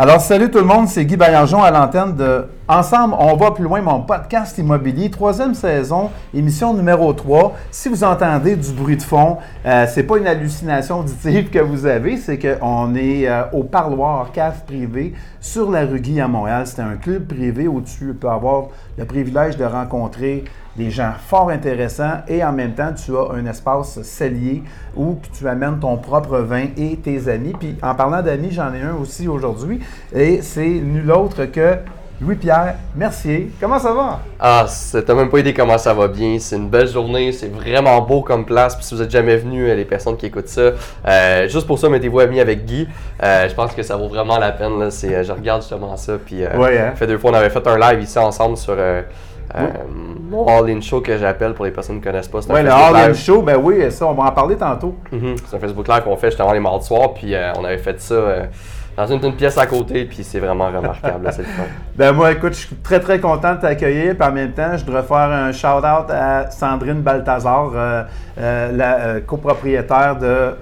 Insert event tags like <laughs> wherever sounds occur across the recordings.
Alors, salut tout le monde, c'est Guy Baillargeon à l'antenne de Ensemble, on va plus loin, mon podcast immobilier, troisième saison, émission numéro 3. Si vous entendez du bruit de fond, euh, c'est pas une hallucination auditive que vous avez, c'est qu'on est euh, au parloir cave privé sur la rue Guy à Montréal. C'est un club privé où tu peux avoir le privilège de rencontrer des gens fort intéressants et en même temps, tu as un espace cellier où tu amènes ton propre vin et tes amis. Puis en parlant d'amis, j'en ai un aussi aujourd'hui et c'est nul autre que Louis-Pierre Mercier. Comment ça va? Ah, t'as même pas idée comment ça va bien. C'est une belle journée, c'est vraiment beau comme place. Puis si vous êtes jamais venu, les personnes qui écoutent ça, euh, juste pour ça, mettez-vous amis avec Guy. Euh, je pense que ça vaut vraiment la peine. Là. Euh, je regarde justement ça. Puis, euh, Ouais, hein? fait deux fois, on avait fait un live ici ensemble sur euh, mon All-In Show que j'appelle pour les personnes qui ne connaissent pas. Oui, le Facebook All In Live. Show, ben oui, ça, on va en parler tantôt. Mhm. C'est un Facebook Live qu'on fait justement les mardis soirs. Puis euh, on avait fait ça euh, dans une, une pièce à côté. Puis c'est vraiment remarquable. là, le fun. <laughs> Ben moi, écoute, je suis très très content de t'accueillir. Puis en même temps, je voudrais faire un shout-out à Sandrine Balthazar, la copropriétaire de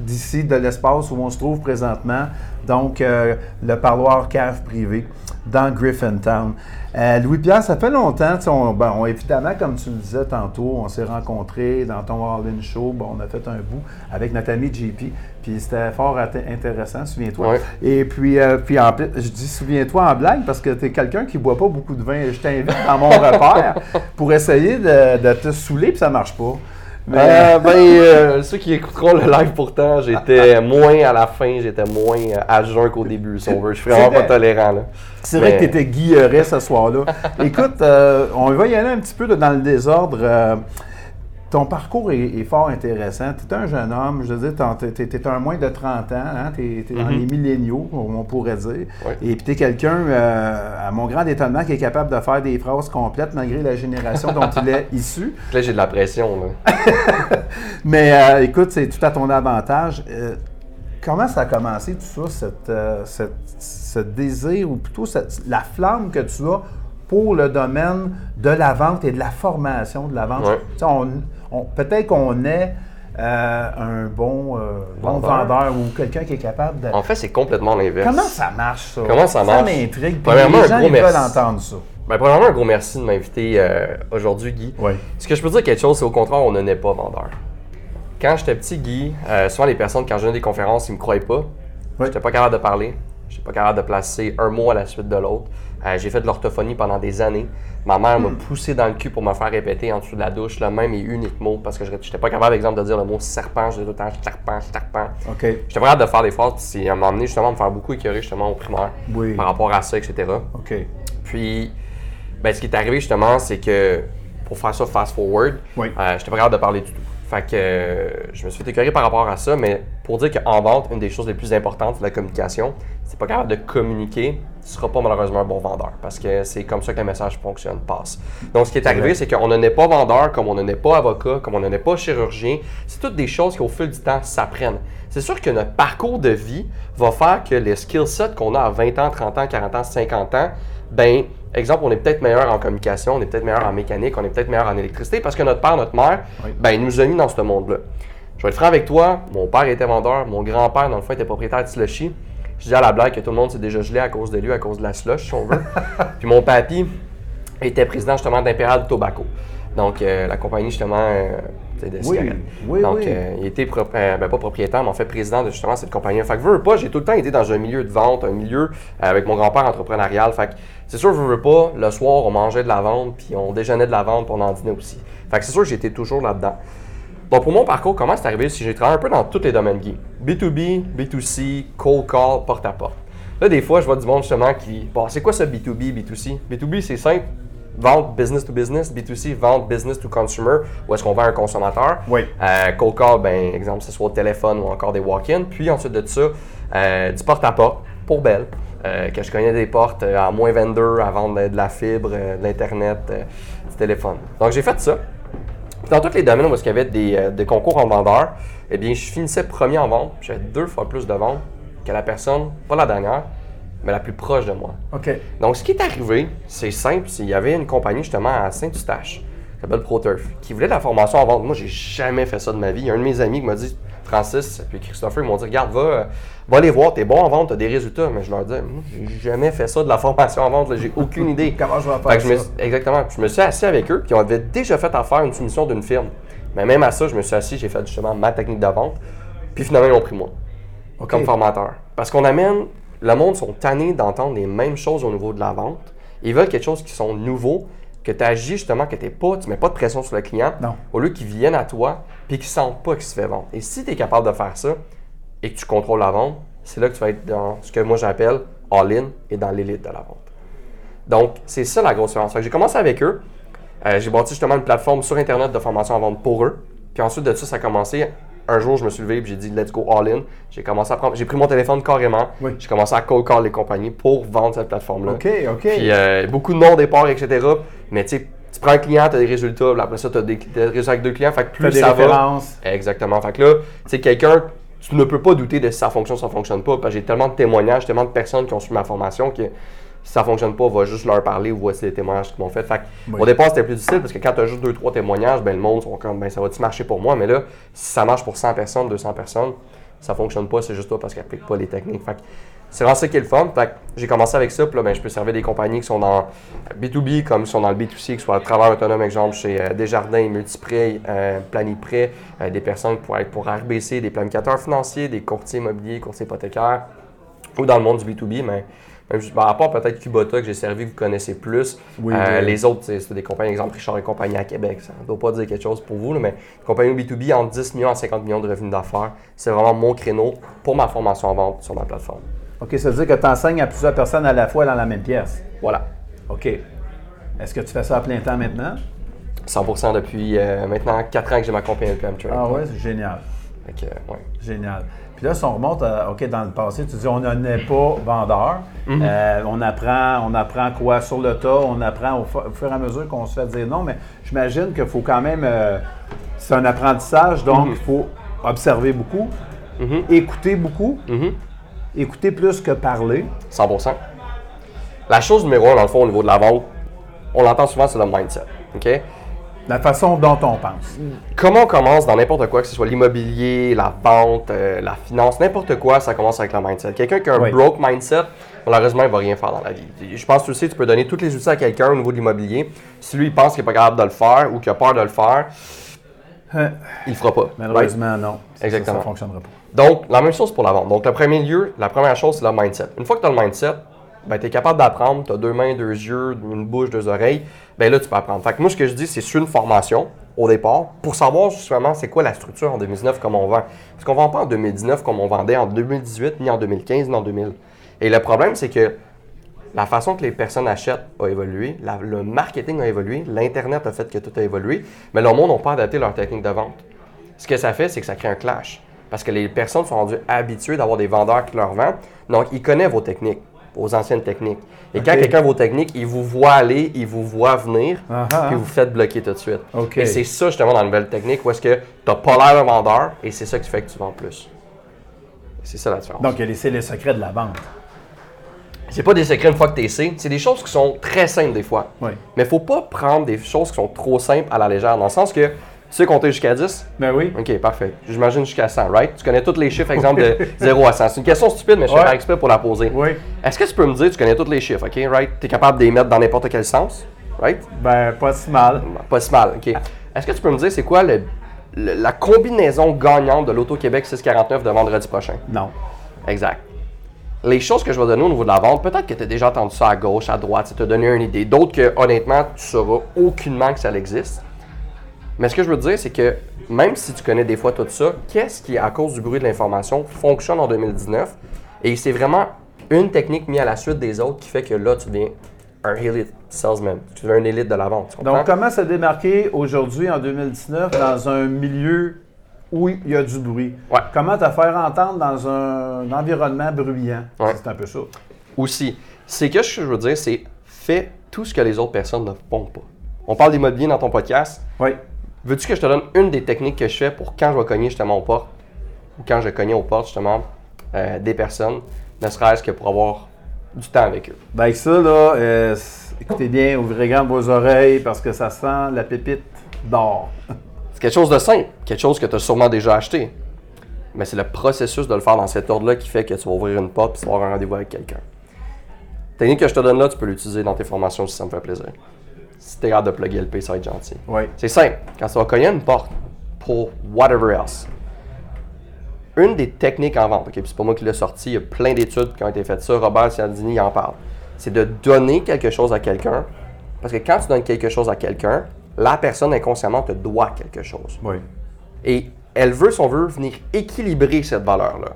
d'ici, de l'espace où on se trouve présentement. Donc, euh, le parloir cave privé dans Griffintown. Euh, Louis-Pierre, ça fait longtemps, on, ben, on- évidemment, comme tu le disais tantôt, on s'est rencontrés dans ton All-In Show. On a fait un bout avec notre ami JP, puis c'était fort intéressant, souviens-toi. Ouais. Et puis, euh, puis en je dis souviens-toi en blague parce que tu es quelqu'un qui boit pas beaucoup de vin. Je t'invite dans mon <laughs> repère pour essayer de, de te saouler, puis ça marche pas. Mais, Euh, ben, euh, ceux qui écouteront le live pourtant, j'étais moins à la fin, j'étais moins euh, à jeun qu'au début, si on veut. Je suis vraiment pas tolérant. Là. C'est vrai que tu étais guilleret ce soir-là. <laughs> Écoute, euh, on va y aller un petit peu là, dans le désordre. Ton parcours est, est fort intéressant. Tu es un jeune homme, je veux dire, tu es, un moins de 30 ans, hein? tu es, dans les milléniaux, on pourrait dire. Et puis tu es quelqu'un, euh, à mon grand étonnement, qui est capable de faire des phrases complètes malgré la génération dont il est <laughs> issu. Là, j'ai de la pression. Là. <laughs> Mais euh, écoute, c'est tout à ton avantage. Euh, comment ça a commencé tout ça, cette, cette- ce désir, ou plutôt cette- la flamme que tu as pour le domaine de la vente et de la formation de la vente? Ouais. Tu sais, on- on- Peut-être qu'on est euh, un bon, euh, bon Vendeur. ou quelqu'un qui est capable de... En fait, c'est complètement l'inverse. Comment ça marche, ça? Comment ça marche? Ça m'intrigue. Premièrement, les un gens, gros ils veulent merci. entendre ça. Ben, premièrement, un gros merci de m'inviter euh, aujourd'hui, Guy. Oui. Ce que je peux dire quelque chose, c'est au contraire, on ne n'est pas vendeur. Quand j'étais petit, Guy, souvent les personnes, quand je donnais des conférences, ils me croyaient pas. Oui. J'étais pas capable de parler. J'étais pas capable de placer un mot à la suite de l'autre. Euh, j'ai fait de l'orthophonie pendant des années. Ma mère m'a poussé dans le cul pour me faire répéter en dessous de la douche le même et unique mot parce que je n'étais pas capable, exemple, de dire le mot serpent. Je disais tout le temps serpent, serpent. OK. J'étais pas capable de faire des puis c'est- m'a amené justement à me faire beaucoup écœurer justement au primaire Oui. par rapport à ça, etc. OK. Puis, ben, ce qui est arrivé justement, c'est que pour faire ça fast forward, Oui. euh, j'étais pas capable de parler du tout. Fait que euh, je me suis fait écœurer par rapport à ça, mais pour dire qu'en vente, une des choses les plus importantes, c'est la communication. Si t'es pas capable de communiquer, tu seras pas malheureusement un bon vendeur parce que c'est comme ça que le message fonctionne, passe. Donc, ce qui est arrivé, c'est qu'on ne n'est pas vendeur, comme on ne n'est pas avocat, comme on ne n'est pas chirurgien. C'est toutes des choses qui, au fil du temps, s'apprennent. C'est sûr que notre parcours de vie va faire que les skill sets qu'on a à 20 ans, 30 ans, 40 ans, 50 ans, ben, exemple, on est peut-être meilleur en communication, on est peut-être meilleur en mécanique, on est peut-être meilleur en électricité parce que notre père, notre mère, Oui. ben, il nous a mis dans ce monde-là. Je vais être franc avec toi, mon père était vendeur, mon grand-père, dans le fond, était propriétaire de slushy. Je dis à la blague que tout le monde s'est déjà gelé à cause de lui, à cause de la slush, si on veut. <laughs> Puis mon papy était président justement d'Imperial Tobacco. Donc, euh, la compagnie justement euh, de Oui, cigarettes. oui, Donc, oui. euh, il était euh, ben, pas propriétaire, mais en fait président de justement cette compagnie. Fait que veux, veux pas, j'ai tout le temps été dans un milieu de vente, un milieu euh, avec mon grand-père entrepreneurial. Fait que c'est sûr, veux, veux pas, le soir, on mangeait de la vente, puis on déjeunait de la vente, puis on en dînait aussi. Fait que c'est sûr, j'étais toujours là-dedans. Donc, pour mon parcours, comment c'est arrivé? Si j'ai travaillé un peu dans tous les domaines Guy. B2B, B2C, cold call, porte-à-porte. Là, des fois, je vois du monde justement qui. Bon, c'est quoi ça B2B, B2C? B2B, c'est simple. Vente business to business. B2C, vente business to consumer, où est-ce qu'on vend à un consommateur. Oui. Euh, cold call, ben, exemple, ce soit au téléphone ou encore des walk-ins. Puis ensuite de ça, euh, du porte-à-porte pour Belle. Euh, que je connais des portes euh, à moins 22 à vendre de, la fibre, de l'Internet, du téléphone. Donc j'ai fait ça. Dans tous les domaines où il y avait des, des concours en vendeur, eh bien, je finissais premier en vente. J'avais deux fois plus de ventes que la personne, pas la dernière, mais la plus proche de moi. OK. Donc, ce qui est arrivé, c'est simple. c'est- Il y avait une compagnie justement à Saint-Eustache, qui s'appelle ProTurf, qui voulait de la formation en vente. Moi, j'ai jamais fait ça de ma vie. Il y a un de mes amis qui m'a dit, Francis puis Christopher, ils m'ont dit, regarde, va, va les voir, t'es bon en vente, t'as des résultats. Mais je leur dis, j'ai jamais fait ça de la formation en vente, j'ai aucune <laughs> idée. Comment je vais faire me ça? exactement. Puis je me suis assis avec eux, puis on avait déjà fait affaire une soumission d'une firme. Mais même à ça, je me suis assis, j'ai fait justement ma technique de vente. Puis finalement, ils m'ont pris moi comme formateur. Parce qu'on amène, le monde sont tannés d'entendre les mêmes choses au niveau de la vente. Ils veulent quelque chose qui sont nouveaux, que tu agis justement, que tu pas, tu mets pas de pression sur le client, Non. au lieu qu'ils viennent à toi, puis qu'ils sentent pas qu'ils se fait vendre. Et si tu es capable de faire ça, et que tu contrôles la vente, c'est là que tu vas être dans ce que moi j'appelle all-in et dans l'élite de la vente. Donc, c'est ça la grosse différence. J'ai commencé avec eux. Euh, j'ai bâti justement une plateforme sur Internet de formation en vente pour eux. Puis ensuite de ça, ça a commencé. Un jour, je me suis levé et j'ai dit let's go all in. J'ai commencé à prendre, j'ai pris mon téléphone carrément. Oui. J'ai commencé à cold call les compagnies pour vendre cette plateforme-là. OK, OK. Puis euh, beaucoup de noms, départ, etc. Mais tu sais, tu prends un client, tu as des résultats. après ça, tu as des, des résultats avec deux clients. Fait que plus des ça va. références. Exactement. Fait que là, tu sais, quelqu'un, tu ne peux pas douter de si ça fonctionne ou ça fonctionne pas. Parce que j'ai tellement de témoignages, tellement de personnes qui ont suivi ma formation que si ça fonctionne pas, on va juste leur parler ou voici les témoignages qu'ils m'ont fait. Fait que, Oui. Au départ, c'était plus difficile parce que quand tu as juste deux, trois témoignages, ben, le monde sont comme, ben, ça va-tu marcher pour moi? Mais là, si ça marche pour 100 personnes, 200 personnes, ça fonctionne pas, c'est juste toi parce qu'ils n'appliquent pas les techniques. Fait que c'est vraiment ça qui est le fun. Fait que j'ai commencé avec ça, puis là, ben, je peux servir des compagnies qui sont dans B2B, comme qui sont dans le B2C, qui sont à travers autonome, exemple chez euh, Desjardins, Multiprêt, euh, Planiprêt, euh, des personnes pour être pour RBC, des planificateurs financiers, des courtiers immobiliers, courtiers hypothécaires, ou dans le monde du B2B, mais juste- ben, à part peut-être Kubota que j'ai servi, vous connaissez plus. Oui, Euh, oui. Les autres, c'est des compagnies, exemple Richard et compagnie à Québec. Ça ne doit pas dire quelque chose pour vous, là, mais une compagnie B2B entre 10 millions à 50 millions de revenus d'affaires, c'est vraiment mon créneau pour ma formation en vente sur ma plateforme. OK, ça veut dire que tu enseignes à plusieurs personnes à la fois dans la même pièce. Voilà. OK. Est-ce que tu fais ça à plein temps maintenant? 100% depuis euh, maintenant 4 ans que j'ai ma compagnie LPM. Ah ouais, c'est génial. Fait que, ouais. Génial. Puis là, si on remonte à, OK, dans le passé, tu dis on n'est pas vendeur. Mhm. Euh, on, apprend, on apprend quoi sur le tas, on apprend au, fu- au fur et à mesure qu'on se fait dire non, mais j'imagine qu'il faut quand même. euh, c'est un apprentissage, donc Mhm. il faut observer beaucoup, Mhm. écouter beaucoup, Mhm. écouter plus que parler. 100%. La chose numéro un, dans le fond, au niveau de la vente, on l'entend souvent, c'est le mindset. OK? La façon dont on pense. Comment on commence dans n'importe quoi, que ce soit l'immobilier, la vente, euh, la finance, n'importe quoi, ça commence avec le mindset. Quelqu'un qui a un Oui. broke mindset, malheureusement, il va rien faire dans la vie. Je pense que tu peux donner tous les outils à quelqu'un au niveau de l'immobilier. Si lui, il pense qu'il n'est pas capable de le faire ou qu'il a peur de le faire, Hein, il le fera pas. Right? Malheureusement, non. Exactement. Ça ne fonctionnera pas. Donc, la même chose pour la vente. Donc, le premier lieu, la première chose, c'est le mindset. Une fois que tu as le mindset, ben, tu es capable d'apprendre, tu as deux mains, deux yeux, une bouche, deux oreilles, ben là, tu peux apprendre. Fait que moi, ce que je dis, c'est sur une formation, au départ, pour savoir justement c'est quoi la structure en 2019, comment on vend. Parce qu'on ne vend pas en 2019 comme on vendait en 2018, ni en 2015, ni en 2000. Et le problème, c'est que la façon que les personnes achètent a évolué, le marketing a évolué, l'Internet a fait que tout a évolué, mais le monde n'a pas adapté leur technique de vente. Ce que ça fait, c'est que ça crée un clash. Parce que les personnes sont rendues habituées d'avoir des vendeurs qui leur vendent. Donc, ils connaissent vos techniques, vos anciennes techniques. Et quand quelqu'un a vos techniques, il vous voit aller, il vous voit venir, Ah ah. puis vous faites bloquer tout de suite. Et c'est ça, justement, dans la nouvelle technique, où est-ce que tu n'as pas l'air d'un vendeur, et c'est ça qui fait que tu vends plus. C'est ça la différence. Donc, il y a les- c'est le secret de la vente. C'est pas des secrets une fois que tu sais. C'est des choses qui sont très simples des fois. Oui. Mais faut pas prendre des choses qui sont trop simples à la légère. Dans le sens que tu sais compter jusqu'à 10. Ben oui. Ok, parfait. J'imagine jusqu'à 100, right? Tu connais tous les chiffres, exemple, de <laughs> 0 à 100. C'est une question stupide, mais je Ouais. faire exprès pour la poser. Oui. Est-ce que tu peux me dire, tu connais tous les chiffres, ok, right? Tu es capable de les mettre dans n'importe quel sens, right? Ben, pas si mal. Pas si mal, ok. Est-ce que tu peux me dire, c'est quoi le- le- la combinaison gagnante de l'Auto-Québec 649 de vendredi prochain? Non. Exact. Les choses que je vais donner au niveau de la vente, peut-être que tu as déjà entendu ça à gauche, à droite, ça t'a donné une idée. D'autres que, honnêtement, tu sauras aucunement que ça existe. Mais ce que je veux te dire, c'est que même si tu connais des fois tout ça, qu'est-ce qui, à cause du bruit de l'information, fonctionne en 2019? Et c'est vraiment une technique mise à la suite des autres qui fait que là, tu deviens un elite salesman. Tu deviens un élite de la vente. Donc, comment se démarquer aujourd'hui, en 2019, dans un milieu où il y a du bruit? Ouais. Comment te faire entendre dans un environnement bruyant? Ouais. C'est un peu ça. aussi, c'est que ce que je veux dire, c'est fais tout ce que les autres personnes ne font pas. On parle d'immobilier dans ton podcast. Oui. Veux-tu que je te donne une des techniques que je fais pour quand je vais cogner justement aux portes, ou quand je cognais aux portes justement euh, des personnes, ne serait-ce que pour avoir du temps avec eux? Ben, avec ça, là, euh, écoutez bien, ouvrez grand vos oreilles parce que ça sent la pépite d'or. <laughs> C'est quelque chose de simple, quelque chose que tu as sûrement déjà acheté. Mais c'est le processus de le faire dans cet ordre-là qui fait que tu vas ouvrir une porte et tu vas avoir un rendez-vous avec quelqu'un. La technique que je te donne là, tu peux l'utiliser dans tes formations si ça me fait plaisir. Si tu es capable de plugger le P, ça va être gentil. Oui. C'est simple. Quand tu vas cogner une porte pour whatever else, une des techniques en vente, ok, puis c'est pas moi qui l'ai sorti, il y a plein d'études qui ont été faites ça, Robert Cialdini il en parle, c'est de donner quelque chose à quelqu'un, parce que quand tu donnes quelque chose à quelqu'un, la personne inconsciemment te doit quelque chose. Oui. Et elle veut, si on veut, venir équilibrer cette valeur-là.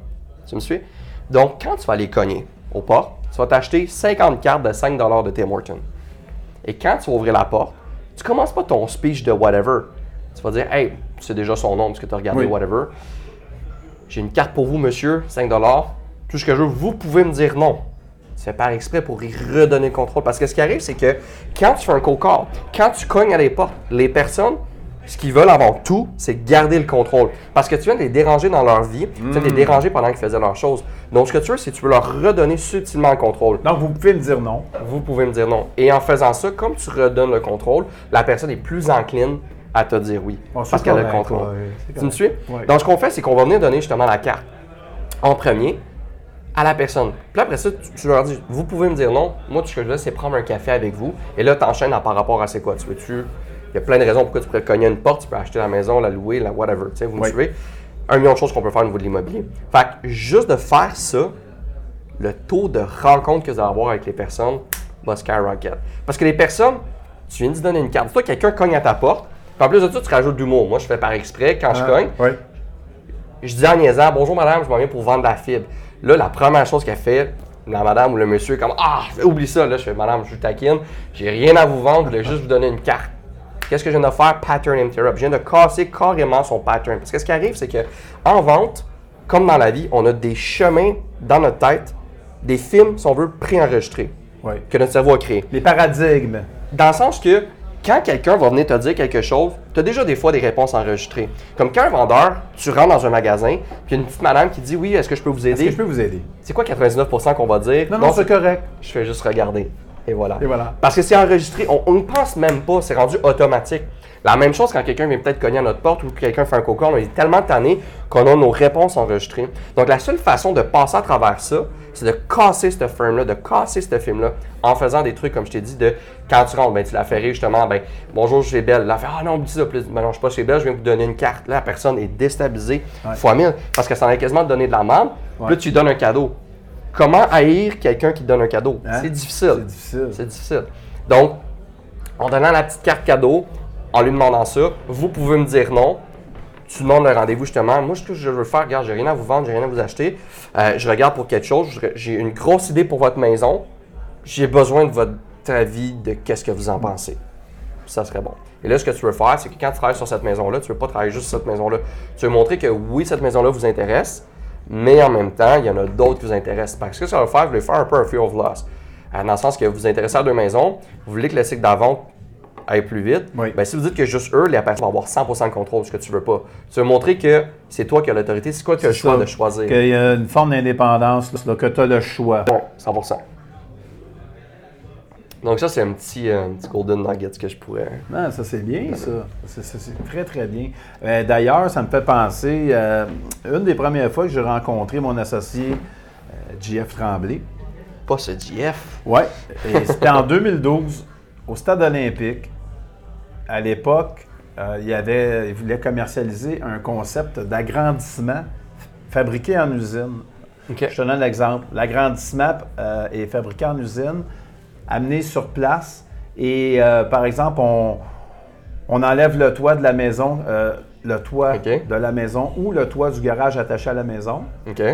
Tu me suis? Donc, quand tu vas aller cogner aux portes, tu vas t'acheter 50 cartes de 5 de Tim Hortons. Et quand tu vas ouvrir la porte, tu commences pas ton speech de whatever. Tu vas dire, hey, c'est déjà son nom parce que tu as regardé Oui. whatever. J'ai une carte pour vous, monsieur, 5 Tout ce que je veux, vous pouvez me dire non. C'est par exprès pour y redonner le contrôle. Parce que ce qui arrive, c'est que quand tu fais un co-call, quand tu cognes à les portes, les personnes, ce qu'ils veulent avant tout, c'est garder le contrôle. Parce que tu viens de les déranger dans leur vie, tu viens de les déranger pendant qu'ils faisaient leurs choses. Donc, ce que tu veux, c'est que tu veux leur redonner subtilement le contrôle. Donc, vous pouvez me dire non. Vous pouvez me dire non. Et en faisant ça, comme tu redonnes le contrôle, la personne est plus encline à te dire oui. Parce qu'elle a le contrôle. ouais, tu me suis? Ouais. Donc, ce qu'on fait, c'est qu'on va venir donner justement la carte en premier à la personne. Puis après ça, tu, tu leur dis, vous pouvez me dire non. Moi, tout ce que je veux, c'est prendre un café avec vous. Et là, tu enchaînes par rapport à c'est quoi. Tu veux-tu. Il y a plein de raisons pourquoi tu pourrais cogner une porte, tu peux acheter la maison, la louer, la whatever. Tu sais, vous me Oui. suivez? Un million de choses qu'on peut faire au niveau de l'immobilier. Fait que juste de faire ça, le taux de rencontre que vous allez avoir avec les personnes va skyrocket. Parce que les personnes, tu viens de donner une carte. Toi, quelqu'un cogne à ta porte. Puis en plus de ça, tu rajoutes d'humour. Moi, je fais par exprès quand je cogne. Oui. Je dis en niaisant, bonjour madame, je m'en viens pour vendre de la fibre. Là, la première chose qu'elle fait, la madame ou le monsieur est comme Ah, oublie ça. Là, je fais madame, je vous taquine, j'ai rien à vous vendre, je voulais juste vous donner une carte. Qu'est-ce que je viens de faire? Pattern interrupt. Je viens de casser carrément son pattern. Parce que ce qui arrive, c'est que en vente, comme dans la vie, on a des chemins dans notre tête, des films, si on veut, préenregistrés, Oui. que notre cerveau a créés. Les paradigmes. Dans le sens que quand quelqu'un va venir te dire quelque chose, tu as déjà des fois des réponses enregistrées. Comme quand un vendeur, tu rentres dans un magasin, puis il y a une petite madame qui dit Oui, est-ce que je peux vous Est-ce aider? que je peux vous aider? C'est quoi 99% qu'on va dire? Non, non, c'est correct. je fais juste regarder. Et voilà. Et voilà. Parce que c'est enregistré, on ne pense même pas, c'est rendu automatique. La même chose quand quelqu'un vient peut-être cogner à notre porte ou que quelqu'un fait un coca, on est tellement tanné qu'on a nos réponses enregistrées. Donc la seule façon de passer à travers ça, c'est de casser ce film-là, de casser ce film-là, en faisant des trucs, comme je t'ai dit, de quand tu rentres, ben, tu la fais rire justement, ben, bonjour, je suis belle. La fait, ah non, ça, plus. Ben non, je suis pas chez belle, je viens vous donner une carte. Là, la personne est déstabilisée fois mille, parce que ça en est quasiment de donner de la merde. Puis là, tu lui donnes un cadeau. Comment haïr quelqu'un qui te donne un cadeau? Hein? C'est difficile. C'est difficile. C'est difficile. Donc, en donnant la petite carte cadeau, en lui demandant ça, vous pouvez me dire non. Tu demandes le rendez-vous justement. Moi, ce que je veux faire, regarde, j'ai rien à vous vendre, j'ai rien à vous acheter. Euh, je regarde pour quelque chose. J'ai une grosse idée pour votre maison. J'ai besoin de votre avis de qu'est-ce que vous en pensez. Ça serait bon. Et là, ce que tu veux faire, c'est que quand tu travailles sur cette maison-là, tu ne veux pas travailler juste sur cette maison-là. Tu veux montrer que oui, cette maison-là vous intéresse, mais en même temps, il y en a d'autres qui vous intéressent. Parce que ce que ça va faire, vous voulez faire un peu un fear of loss. Euh, Dans le sens que vous vous intéressez à deux maisons, vous voulez que le cycle d'avant aille plus vite. Oui. Ben, si vous dites que juste eux, les personnes vont avoir 100% de contrôle de ce que tu veux pas. Tu veux montrer que c'est toi qui as l'autorité, c'est qui as le choix ça. de choisir. Qu'il y a une forme d'indépendance, que tu as le choix. Bon, 100%. Donc ça, c'est un petit, euh, un petit golden nugget que je pourrais... Non, ça c'est bien, ça. C'est- très, très bien. Euh, D'ailleurs, ça me fait penser, euh, une des premières fois que j'ai rencontré mon associé euh, JF Tremblay, Pas ce GF. Ouais, c'était en 2012 au stade olympique. À l'époque, il, y avait, il voulait commercialiser un concept d'agrandissement fabriqué en usine. Je te donne l'exemple. L'agrandissement est fabriqué en usine, amené sur place. Et euh, par exemple, on, on enlève le toit de la maison, euh, le toit de la maison ou le toit du garage attaché à la maison.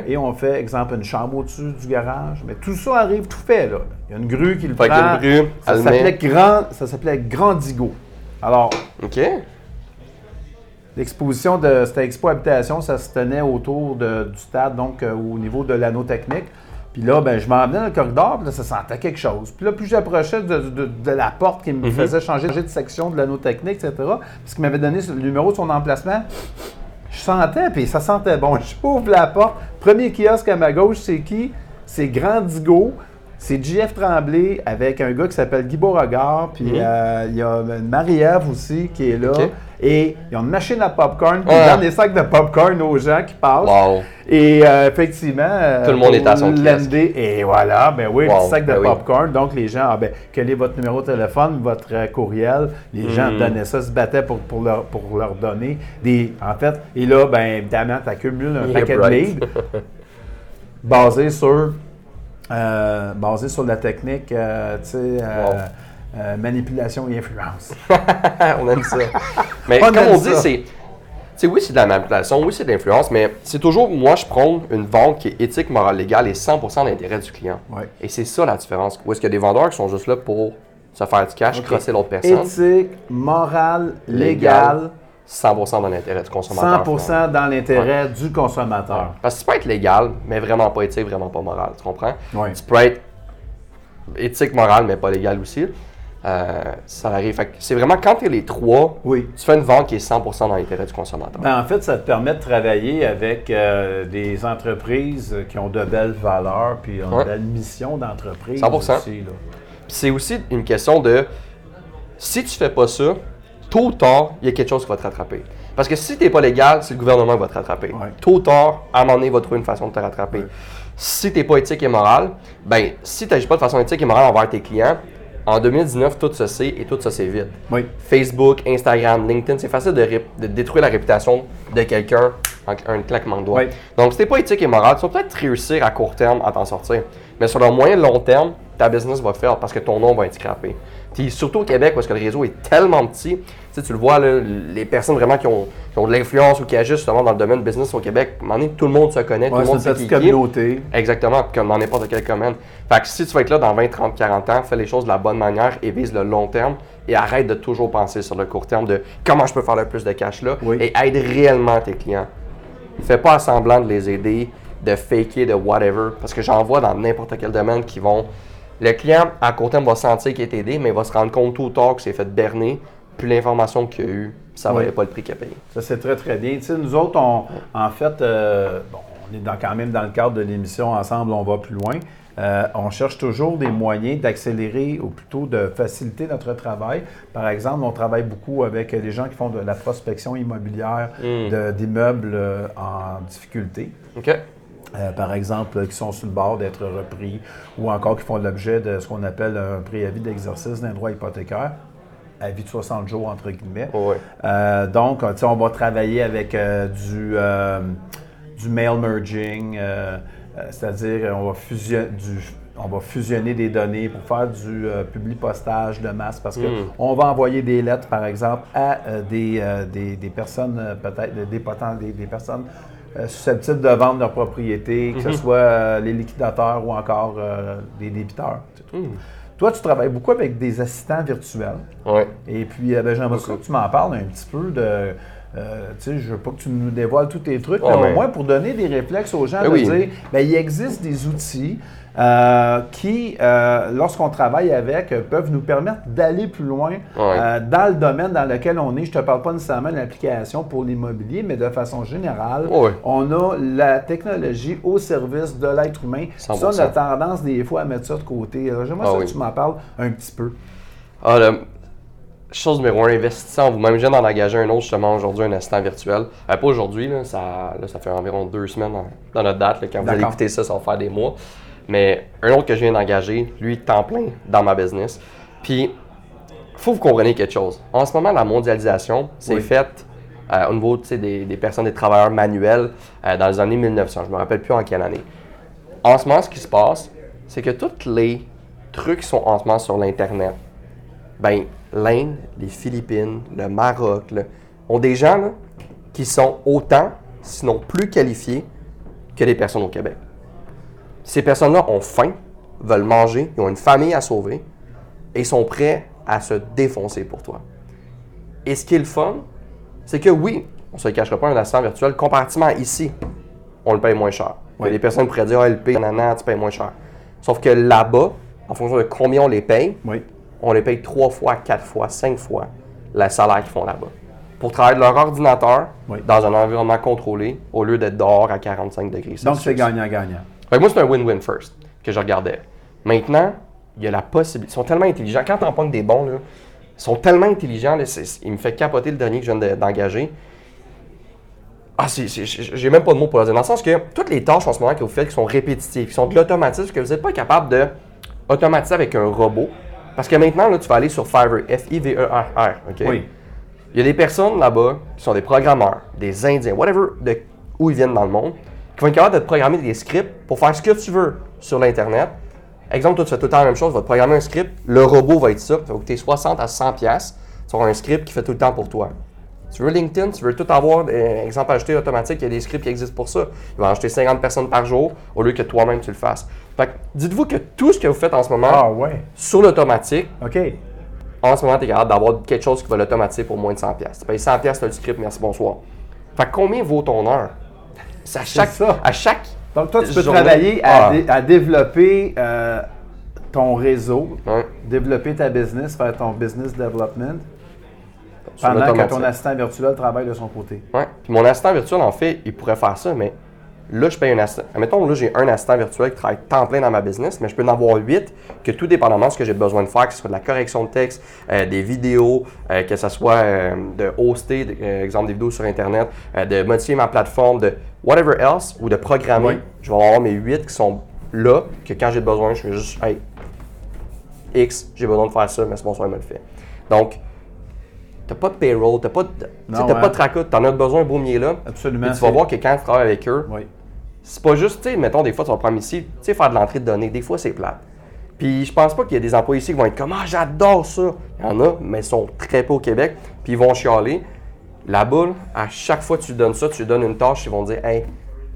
Et on fait, exemple, une chambre au-dessus du garage. Mais tout ça arrive tout fait, là. Il y a une grue qui le Fait prend. grue, ça s'appelait Grand, ça s'appelait Grand Digo. Alors, OK. l'exposition de cette expo habitation, ça se tenait autour de- du stade, donc euh, au niveau de l'anneau technique. Puis là, ben, je m'en venais dans le corridor, puis là, ça sentait quelque chose. Puis là, plus j'approchais de, de- de la porte qui me Mhm. faisait changer de section de l'anneau technique, etc., parce qu'il m'avait donné le numéro de son emplacement, je sentais, puis ça sentait bon. <laughs> J'ouvre la porte. Premier kiosque à ma gauche, c'est qui? C'est Grand Digo. C'est JF Tremblay avec un gars qui s'appelle Guy Beauregard. Puis Mhm. euh, il y a Marie-Ève aussi qui est là. Ok. Et ils ont une machine à popcorn. Puis Ouais. ils donnent des sacs de popcorn aux gens qui passent. Wow. Et euh, effectivement, euh, Tout le monde est à son kiosque. Et voilà, ben oui, Wow, le sac de ben oui. popcorn. Donc les gens, ah ben, quel est votre numéro de téléphone, votre courriel? Les gens Mm. donnaient ça, se battaient pour, pour, leur, pour leur donner des. En fait, et là, ben évidemment, tu accumules un <laughs> Yeah, paquet de leads <laughs> basé sur. Euh, basé sur la technique, euh, tu sais, euh, Wow. manipulation et influence. <laughs> on aime ça. Mais On comme on dit, c'est. Oui, c'est de la manipulation, oui, c'est de l'influence, mais c'est toujours, moi, je prône une vente qui est éthique, morale, légale et 100% d'intérêt du client. Ouais. Et c'est ça la différence. Où est-ce qu'il y a des vendeurs qui sont juste là pour se faire du cash, Ok. crosser l'autre personne, Éthique, morale, Légal. légale, 100% dans l'intérêt du consommateur. 100% dans l'intérêt du consommateur. Parce que tu peux être légal, mais vraiment pas éthique, vraiment pas moral, tu comprends? Ouais. Tu peux être éthique, moral, mais pas légal aussi. Euh, ça arrive. C'est vraiment quand tu es les trois, Oui. tu fais une vente qui est 100% dans l'intérêt du consommateur. Ben, en fait, ça te permet de travailler avec euh, des entreprises qui ont de belles valeurs puis ont de belles missions d'entreprise 100%. aussi. Là. Puis c'est aussi une question de si tu fais pas ça, tôt ou tard, il y a quelque chose qui va te rattraper. Parce que si tu n'es pas légal, c'est le gouvernement qui va te rattraper. Ouais. Tôt ou tard, à un moment donné, il va trouver une façon de te rattraper. Si tu n'es pas éthique et moral, ben si tu n'agis pas de façon éthique et morale envers tes clients, en 2019, tout se sait et tout se sait vite. Oui. Facebook, Instagram, LinkedIn, c'est facile de, ré- de détruire la réputation de quelqu'un en un claquement de doigts. Oui. Donc, si t'es pas éthique et moral, tu vas peut-être réussir à court terme à t'en sortir. Mais sur le moyen et long terme, ta business va faire parce que ton nom va être scrappé. Puis surtout au Québec, parce que le réseau est tellement petit, tu, sais, tu le vois, là, les personnes vraiment qui ont, qui ont de l'influence ou qui agissent justement dans le domaine business au Québec, donné, tout le monde se connaît, Ouais, tout le monde sait qui est communauté. Exactement, comme dans n'importe quel domaine. Fait que si tu vas être là dans 20, 30, 40 ans, fais les choses de la bonne manière et vise le long terme et arrête de toujours penser sur le court terme de comment je peux faire le plus de cash là Oui. et aide réellement tes clients. Fais pas semblant de les aider, de faker, de whatever, parce que j'en vois dans n'importe quel domaine qui vont. Le client, à court terme, va sentir qu'il est aidé, mais il va se rendre compte tout ou tard que c'est fait berner, puis l'information qu'il a eue, ça Oui. valait pas le prix qu'il a payé. Ça, c'est très, très bien. Tu sais, nous autres, on, en fait, euh, bon, on est dans- quand même dans le cadre de l'émission Ensemble, on va plus loin. Euh, on cherche toujours des moyens d'accélérer ou plutôt de faciliter notre travail. Par exemple, on travaille beaucoup avec les gens qui font de la prospection immobilière Mm. d'immeubles euh, en difficulté. OK? Euh, par exemple, qui sont sur le bord d'être repris ou encore qui font l'objet de ce qu'on appelle un préavis d'exercice d'un droit hypothécaire, avis de 60 jours entre guillemets. Euh, donc, sais, on va travailler avec euh, du, euh, du mail merging, euh, euh, c'est-à-dire on on va fusionner des données pour faire du euh, publi-postage de masse parce Mm. qu'on va envoyer des lettres, par exemple, à euh, des, euh, des, des personnes, euh, peut-être, des, poten- des, des personnes euh, susceptibles de vendre leur propriété, que ce soit euh, les liquidateurs ou encore euh, des débiteurs. Mm. Toi, tu travailles beaucoup avec des assistants virtuels. Ouais. Et puis, euh, ben, j'aimerais ça que tu m'en parles un petit peu de. Euh, je veux pas que tu nous dévoiles tous tes trucs, Ouais, mais au moins pour donner des réflexes aux gens Ben de oui. dire, ben, il existe des outils euh, qui, euh, lorsqu'on travaille avec, peuvent nous permettre d'aller plus loin euh, dans le domaine dans lequel on est. Je te parle pas nécessairement de l'application pour l'immobilier, mais de façon générale, Ouais. on a la technologie au service de l'être humain. Ça, 100%. on a tendance des fois à mettre ça de côté. J'aimerais Ah que tu m'en parles un petit peu. Ah, chose numéro un, investissez en vous-même. Je viens d'en engager un autre justement aujourd'hui, un assistant virtuel. Euh, pas aujourd'hui, là, ça, là, ça fait environ deux semaines dans, dans notre date. là, quand vous allez écouter ça, ça va faire des mois. Mais un autre que je viens d'engager, lui, temps plein dans ma business. Puis, faut que vous compreniez quelque chose. En ce moment, la mondialisation, c'est Oui. fait euh, au niveau des, des personnes, des travailleurs manuels euh, dans les années 1900. Je me rappelle plus en quelle année. En ce moment, ce qui se passe, c'est que tous les trucs qui sont en ce moment sur l'Internet, ben, l'Inde, les Philippines, le Maroc, là, ont des gens là, qui sont autant, sinon plus qualifiés que les personnes au Québec. Ces personnes-là ont faim, veulent manger, ils ont une famille à sauver et sont prêts à se défoncer pour toi. Et ce qui est le fun, c'est que oui, on ne se le cachera pas, un assistant virtuel, comparativement à ici, on le paye moins cher. Les personnes pourraient dire, ah, LP, nanana, tu payes moins cher. Sauf que là-bas, en fonction de combien on les paye, Oui. On les paye trois fois, quatre fois, cinq fois le salaire qu'ils font là-bas. Pour travailler de leur ordinateur Oui. dans un environnement contrôlé au lieu d'être dehors à 45 degrés. Donc, c'est gagnant-gagnant. Moi, c'est un win-win first que je regardais. Maintenant, il y a la possibilité. Ils sont tellement intelligents. Quand t'en pognes des bons, là, ils sont tellement intelligents. Là, il me fait capoter le dernier que je viens de- d'engager. Ah, j'ai même pas de mots pour le dire. Dans le sens que toutes les tâches en ce moment que vous faites qui sont répétitives, qui sont de l'automatisme, que vous n'êtes pas capable de automatiser avec un robot. Parce que maintenant, là, tu vas aller sur Fiverr, F-I-V-E-R-R. OK? Oui. Il y a des personnes là-bas qui sont des programmeurs, des Indiens, whatever, de où ils viennent dans le monde, qui vont être capables de te programmer des scripts pour faire ce que tu veux sur l'Internet. Exemple, toi, tu fais tout le temps la même chose, tu vas te programmer un script, le robot va être ça, ça va coûter 60 à 100 pièces. Tu auras un script qui fait tout le temps pour toi. Tu veux LinkedIn, tu veux tout avoir, euh, exemple acheter automatique, il y a des scripts qui existent pour ça. Ils vont acheter 50 personnes par jour au lieu que toi-même tu le fasses. Fait que dites-vous que tout ce que vous faites en ce moment Ah, ouais. sur l'automatique, OK. en ce moment, tu es capable d'avoir quelque chose qui va l'automatiser pour moins de 100$. piastres. Tu payes 100$, piastres, tu as le script, merci, bonsoir. Fait que combien vaut ton heure? C'est à chaque, ça. à chaque Donc, toi, tu peux journée. travailler à, Ah. dé- à développer euh, ton réseau, développer ta business, faire ton business development, pendant que ton assistant virtuel travaille de son côté. Ouais. Puis mon assistant virtuel, en fait, il pourrait faire ça, mais là, je paye un assistant. Admettons, là, j'ai un assistant virtuel qui travaille temps plein dans ma business, mais je peux en avoir huit, que tout dépendamment de ce que j'ai besoin de faire, que ce soit de la correction de texte, euh, des vidéos, euh, que ce soit euh, de hoster, de- exemple des vidéos sur Internet, de modifier ma plateforme, de whatever else, ou de programmer. Oui. Je vais avoir mes huit qui sont là, que quand j'ai besoin, je fais juste, hey, X, j'ai besoin de faire ça, mais c'est bon, soin me le fait. Donc, t'as pas de payroll, t'as pas de, Non, t'as pas de tracas, t'en as besoin, il est là. Absolument, Puis tu vas voir que quand tu travailles avec eux, Oui. c'est pas juste, tu sais, mettons, des fois, tu vas prendre ici, tu sais, faire de l'entrée de données, des fois, c'est plate. Puis je pense pas qu'il y a des employés ici qui vont être comme, ah, j'adore ça. Il y en a, mais ils sont très peu au Québec, puis ils vont chialer. Là-bas, là, à chaque fois que tu donnes ça, tu lui donnes une tâche, ils vont dire, hey,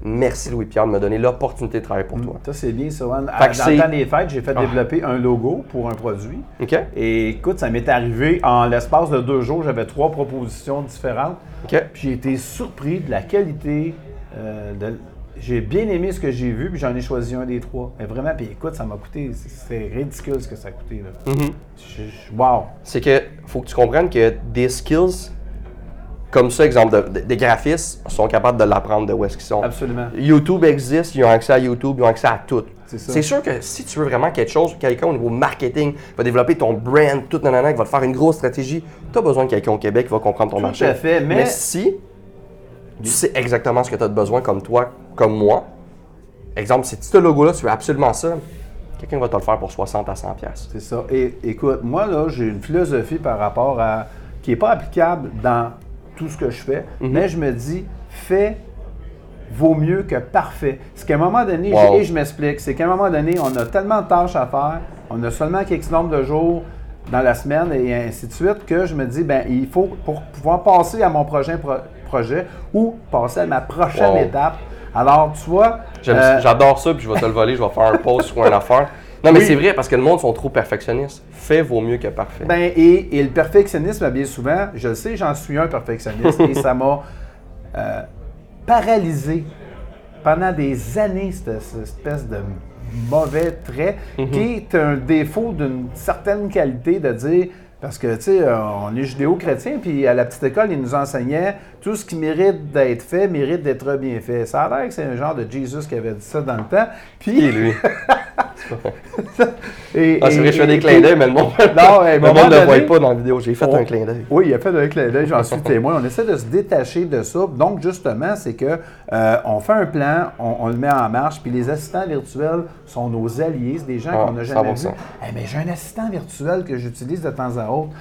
merci Louis-Pierre de me donner l'opportunité de travailler pour toi. Ça, c'est bien, ça. Que dans le temps des fêtes, j'ai fait Ah. développer un logo pour un produit. OK? Et écoute, ça m'est arrivé en l'espace de deux jours, j'avais trois propositions différentes. OK? Puis j'ai été surpris de la qualité. euh, de- J'ai bien aimé ce que j'ai vu, puis j'en ai choisi un des trois. Mais vraiment, puis écoute, ça m'a coûté. c'est- ridicule ce que ça a coûté. Là. Mhm. Je- je- wow! c'est que faut que tu comprennes que des skills comme ça, exemple, de- de- des graphistes sont capables de l'apprendre de où est-ce qu'ils sont. Absolument. YouTube existe, ils ont accès à YouTube, ils ont accès à tout. C'est sûr que si tu veux vraiment quelque chose, quelqu'un au niveau marketing va développer ton brand, tout nanana, qui va te faire une grosse stratégie, tu as besoin de quelqu'un au Québec qui va comprendre ton Tout marché. à fait, mais- si tu sais exactement ce que tu as besoin comme toi, comme moi, exemple, si ce logo-là, tu veux absolument ça, quelqu'un va te le faire pour 60 à 100 pièces. C'est ça. Et écoute, moi, là, j'ai une philosophie par rapport à. qui n'est pas applicable dans tout ce que je fais, Mhm. mais je me dis, fait vaut mieux que parfait. C'est qu'à un moment donné, Wow. et je m'explique, c'est qu'à un moment donné, on a tellement de tâches à faire, on a seulement quelques nombre de jours dans la semaine et ainsi de suite, que je me dis, ben il faut, pour pouvoir passer à mon prochain pro- projet ou passer à ma prochaine Wow. étape. Alors, tu vois. Euh, J'adore ça, puis je vais te le voler, je vais faire un post ou une <laughs> affaire. Non, mais Oui. c'est vrai, parce que le monde sont trop perfectionnistes. Fait vaut mieux que parfait. Ben, et, et le perfectionnisme, bien souvent, je le sais, j'en suis un perfectionniste et ça m'a euh, paralysé pendant des années, cette, cette espèce de mauvais trait qui est un défaut d'une certaine qualité de dire. Parce que, tu sais, euh, on est judéo-chrétien, puis à la petite école, ils nous enseignaient tout ce qui mérite d'être fait mérite d'être bien fait. Ça a l'air que c'est un genre de Jesus qui avait dit ça dans le temps. Puis, Qui, lui? <laughs> et- Ah, c'est vrai, et- je fais des et- clins d'œil, mais le monde ne <laughs> le voit pas dans la vidéo. J'ai fait on- un clin d'œil. Oui, il a fait un clin d'œil, j'en suis témoin. On essaie de se détacher de ça. Donc, justement, c'est que euh, on fait un plan, on, on le met en marche, puis les assistants virtuels sont nos alliés, c'est des gens Ah, qu'on n'a jamais vus. 100%. Eh, mais j'ai un assistant virtuel que j'utilise de temps à autre.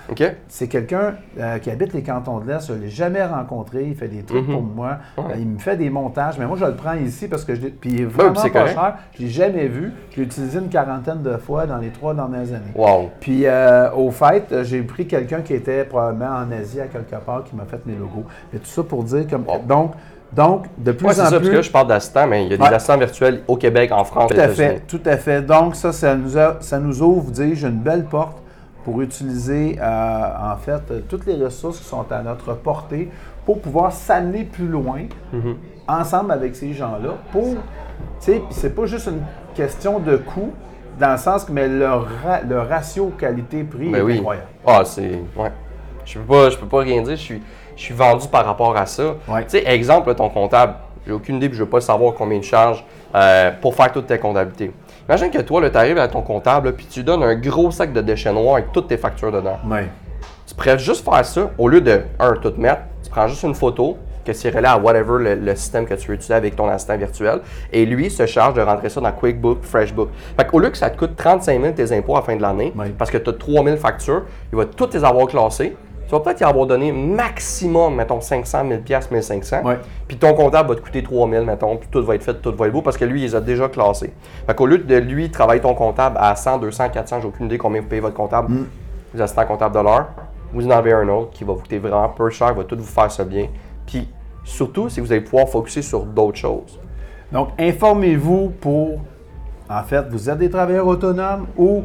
C'est quelqu'un euh, qui habite les cantons de l'Est. Je ne l'ai jamais rencontré. Il fait des trucs pour moi. Euh, il me fait des montages. Mais moi, je le prends ici parce que je. Puis il est vraiment pas correct. cher. Je ne l'ai jamais vu. Je l'ai utilisé une quarantaine de fois dans les trois dernières années. Wow. Puis euh, au fait, euh, j'ai pris quelqu'un qui était probablement en Asie à quelque part qui m'a fait mes logos. Mais tout ça pour dire comme. Donc, donc de plus Ouais, en ça, parce plus. que là, je parle d'assistants, mais il y a des Ouais. assistants virtuels au Québec, en France, Tout à fait, tout à fait. Donc, ça, ça nous, a- ça nous ouvre, dis-je, une belle porte pour utiliser, euh, en fait, toutes les ressources qui sont à notre portée pour pouvoir s'amener plus loin Mm-hmm. ensemble avec ces gens-là pour Tu sais, puis c'est pas juste une question de coût, dans le sens que mais le, ra- le ratio qualité-prix Ben est oui. incroyable. Ah, c'est. Ouais. Je peux pas, je peux pas rien dire. Je suis, je suis vendu par rapport à ça. Ouais. Tu sais, exemple, ton comptable, j'ai aucune idée, puis je veux pas savoir combien il charge euh, pour faire toute ta comptabilité. Imagine que toi, tu arrives à ton comptable, puis tu donnes un gros sac de déchets noirs avec toutes tes factures dedans. Ouais. Tu pourrais juste faire ça, au lieu de, un, tout mettre, tu prends juste une photo, que c'est relié à whatever le, le système que tu veux utiliser avec ton assistant virtuel, et lui se charge de rentrer ça dans QuickBook, FreshBook. Fait qu'au lieu que ça te coûte 35 000 tes impôts à la fin de l'année, Oui. parce que tu as 3 000 factures, il va toutes les avoir classées. Tu vas peut-être y avoir donné maximum, mettons, 500 000 piastres, 1500. Oui. Puis ton comptable va te coûter 3 000, mettons, puis tout va être fait, tout va être beau, parce que lui, il les a déjà classés. Fait qu'au lieu de lui travailler ton comptable à 100, 200, 400, j'ai aucune idée combien vous payez votre comptable, Mm. les assistants comptables de l'heure, vous en avez un autre qui va vous coûter vraiment peu cher, va tout vous faire ça bien. Puis surtout, que vous allez pouvoir focuser sur d'autres choses. Donc, informez-vous pour, en fait, vous êtes des travailleurs autonomes ou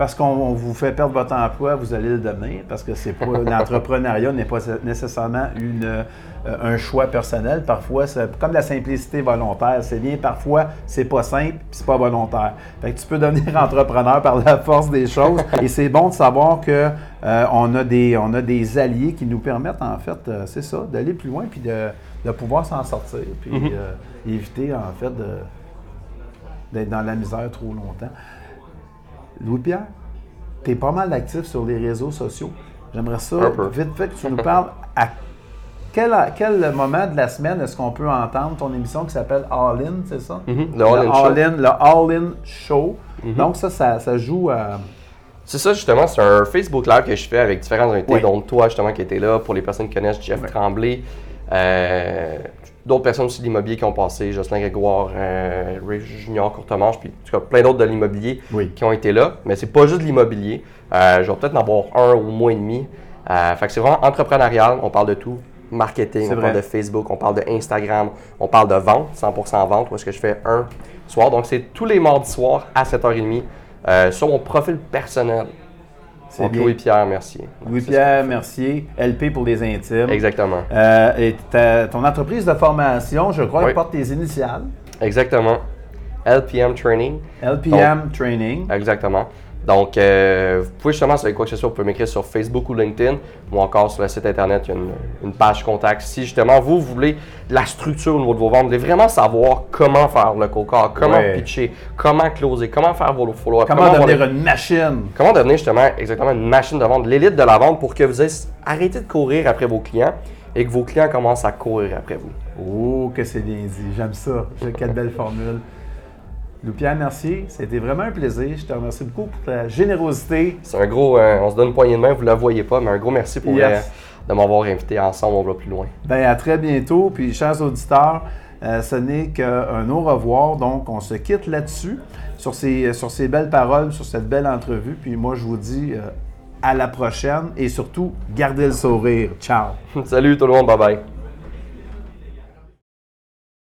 parce qu'on on vous fait perdre votre emploi, vous allez le devenir, parce que c'est pas l'entrepreneuriat n'est pas nécessairement une, euh, un choix personnel. Parfois, c'est comme la simplicité volontaire, c'est bien. Parfois, c'est pas simple, puis c'est pas volontaire. Fait que tu peux devenir <laughs> entrepreneur par la force des choses. Et c'est bon de savoir que euh, on a des on a des alliés qui nous permettent en fait, euh, c'est ça, d'aller plus loin puis de, de pouvoir s'en sortir, puis euh, éviter en fait d'être dans la misère trop longtemps. Louis-Pierre, tu es pas mal actif sur les réseaux sociaux. J'aimerais ça, vite fait, que tu nous <laughs> parles à quel, quel moment de la semaine est-ce qu'on peut entendre ton émission qui s'appelle All In, c'est ça? Mhm, le All In Show. In, le All In Show. Donc, ça, ça, ça joue à. C'est ça, justement, c'est un Facebook Live que je fais avec différents invités, Oui. dont toi, justement, qui était là. Pour les personnes qui connaissent Jeff Tremblay, euh, d'autres personnes aussi de l'immobilier qui ont passé, Jocelyn Grégoire, euh, Ray Junior Courtemanche, puis en tout cas, plein d'autres de l'immobilier Oui. qui ont été là. Mais c'est pas juste de l'immobilier. Euh, je vais peut-être en avoir un ou mois et demi. Euh, fait que c'est vraiment entrepreneurial, on parle de tout. Marketing, on parle de Facebook, on parle de Instagram, on parle de vente, 100% vente, où est-ce que je fais un soir. Donc c'est tous les mardis soirs à 7h30 euh, sur mon profil personnel. C'est Donc. Louis-Pierre Mercier. Louis-Pierre Mercier, LP pour les intimes. Exactement. Euh, et ta- ton entreprise de formation, je crois, Oui. elle porte tes initiales. Exactement. LPM Training. LPM Training. Exactement. Donc, euh, vous pouvez justement, sur quoi que ce soit, vous pouvez m'écrire sur Facebook ou LinkedIn ou encore sur le site internet, il y a une, une page contact. Si justement vous voulez la structure au niveau de vos ventes, vous voulez vraiment savoir comment faire le coca, comment Ouais. pitcher, comment closer, comment faire vos follow-up, Comment devenir une machine? Comment devenir justement exactement une machine de vente, l'élite de la vente pour que vous ayez arrêté de courir après vos clients et que vos clients commencent à courir après vous. Oh, que c'est bien dit. J'aime ça. J'ai- Quelle belle formule. Louis-Pierre Mercier, c'était vraiment un plaisir. Je te remercie beaucoup pour ta générosité. C'est un gros, euh, on se donne une poignée de main, vous ne la voyez pas, mais un gros merci pour Yes. euh, de m'avoir invité ensemble, on va plus loin. Ben, à très bientôt. Puis, chers auditeurs, euh, ce n'est qu'un au revoir. Donc, on se quitte là-dessus, sur ces, sur ces belles paroles, sur cette belle entrevue. Puis, moi, je vous dis à la prochaine et surtout, gardez le sourire. Ciao. <laughs> Salut tout le monde, bye bye.